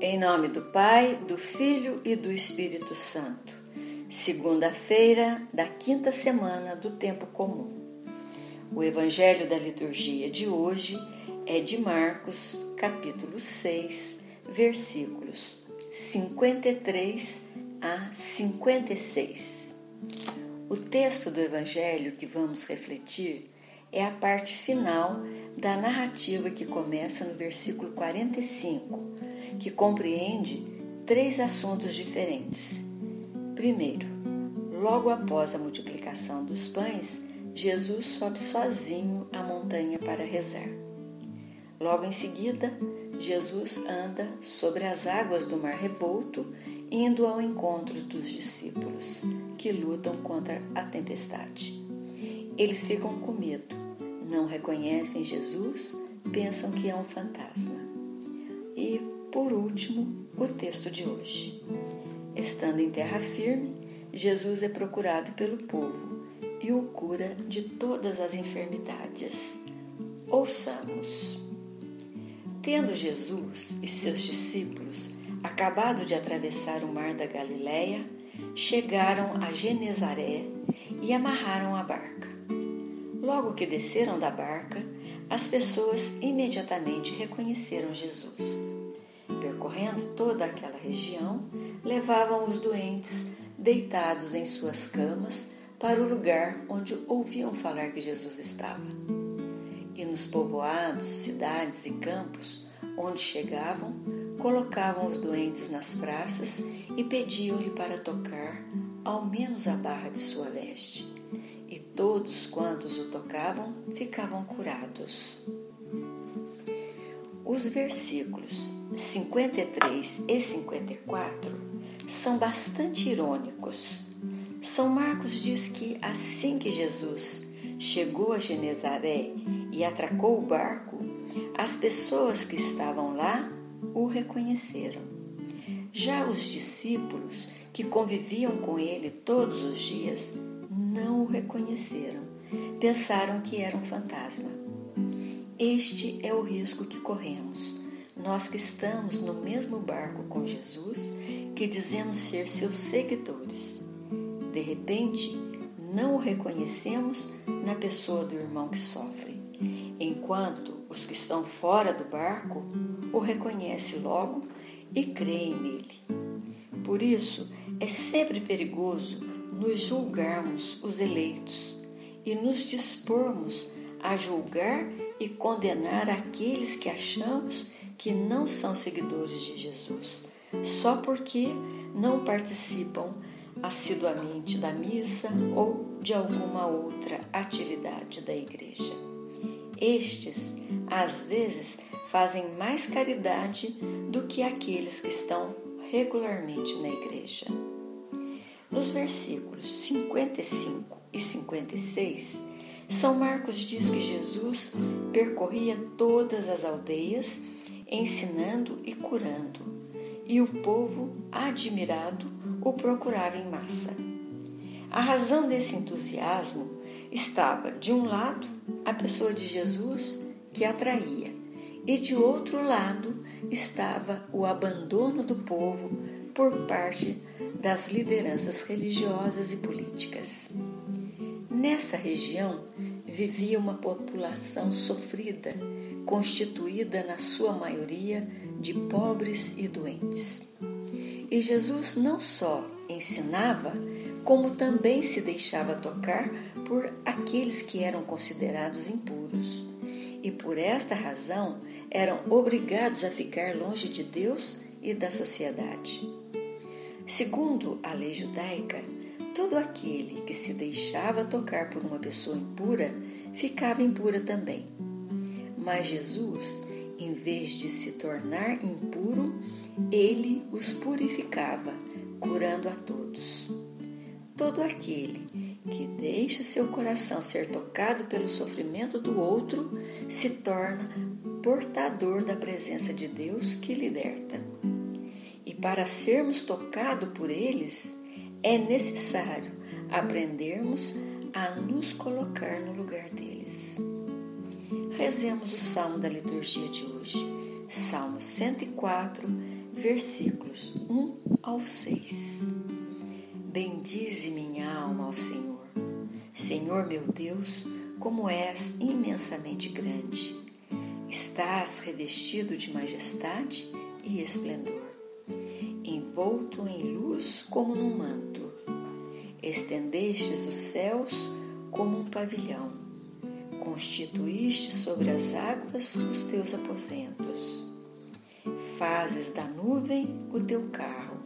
Em nome do Pai, do Filho e do Espírito Santo. Segunda-feira da quinta semana do tempo comum. O evangelho da liturgia de hoje é de Marcos, capítulo 6, versículos 53 a 56. O texto do evangelho que vamos refletir é a parte final da narrativa que começa no versículo 45, que compreende três assuntos diferentes. Primeiro, logo após a multiplicação dos pães, Jesus sobe sozinho a montanha para rezar. Logo em seguida, Jesus anda sobre as águas do mar revolto, indo ao encontro dos discípulos, que lutam contra a tempestade. Eles ficam com medo não reconhecem Jesus, pensam que é um fantasma. E, por último, o texto de hoje. Estando em terra firme, Jesus é procurado pelo povo e o cura de todas as enfermidades. Ouçamos. Tendo Jesus e seus discípulos acabado de atravessar o mar da Galileia, chegaram a Genezaré e amarraram a barca. Logo que desceram da barca, as pessoas imediatamente reconheceram Jesus. Percorrendo toda aquela região, levavam os doentes deitados em suas camas para o lugar onde ouviam falar que Jesus estava. E nos povoados, cidades e campos onde chegavam, colocavam os doentes nas praças e pediam-lhe para tocar ao menos a barra de sua veste e todos quantos o tocavam ficavam curados. Os versículos 53 e 54 são bastante irônicos. São Marcos diz que assim que Jesus chegou a Genezaré e atracou o barco, as pessoas que estavam lá o reconheceram. Já os discípulos que conviviam com ele todos os dias não o reconheceram. Pensaram que era um fantasma. Este é o risco que corremos. Nós que estamos no mesmo barco com Jesus, que dizemos ser seus seguidores. De repente, não o reconhecemos na pessoa do irmão que sofre, enquanto os que estão fora do barco o reconhecem logo e creem nele. Por isso, é sempre perigoso nos julgarmos os eleitos e nos dispormos a julgar e condenar aqueles que achamos que não são seguidores de Jesus, só porque não participam assiduamente da missa ou de alguma outra atividade da igreja. Estes, às vezes, fazem mais caridade do que aqueles que estão regularmente na igreja. Nos versículos 55 e 56, São Marcos diz que Jesus percorria todas as aldeias, ensinando e curando, e o povo, admirado, o procurava em massa. A razão desse entusiasmo estava, de um lado, a pessoa de Jesus que atraía, e de outro lado estava o abandono do povo por parte das lideranças religiosas e políticas. Nessa região vivia uma população sofrida, constituída na sua maioria de pobres e doentes. E Jesus não só ensinava, como também se deixava tocar por aqueles que eram considerados impuros. E por esta razão eram obrigados a ficar longe de Deus e da sociedade. Segundo a lei judaica, todo aquele que se deixava tocar por uma pessoa impura ficava impura também. Mas Jesus, em vez de se tornar impuro, ele os purificava, curando a todos. Todo aquele que deixa seu coração ser tocado pelo sofrimento do outro se torna portador da presença de Deus que liberta para sermos tocados por eles, é necessário aprendermos a nos colocar no lugar deles. Rezemos o salmo da liturgia de hoje, Salmo 104, versículos 1 ao 6. Bendize minha alma ao Senhor. Senhor meu Deus, como és imensamente grande. Estás revestido de majestade e esplendor, envolto em luz como num manto. Estendestes os céus como um pavilhão, constituíste sobre as águas os teus aposentos. Fazes da nuvem o teu carro,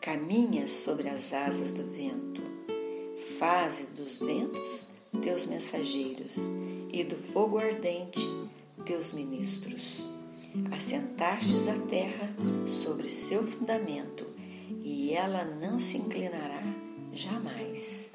caminhas sobre as asas do vento. Fazes dos ventos teus mensageiros e do fogo ardente teus ministros. Assentastes a terra sobre seu fundamento, e ela não se inclinará jamais.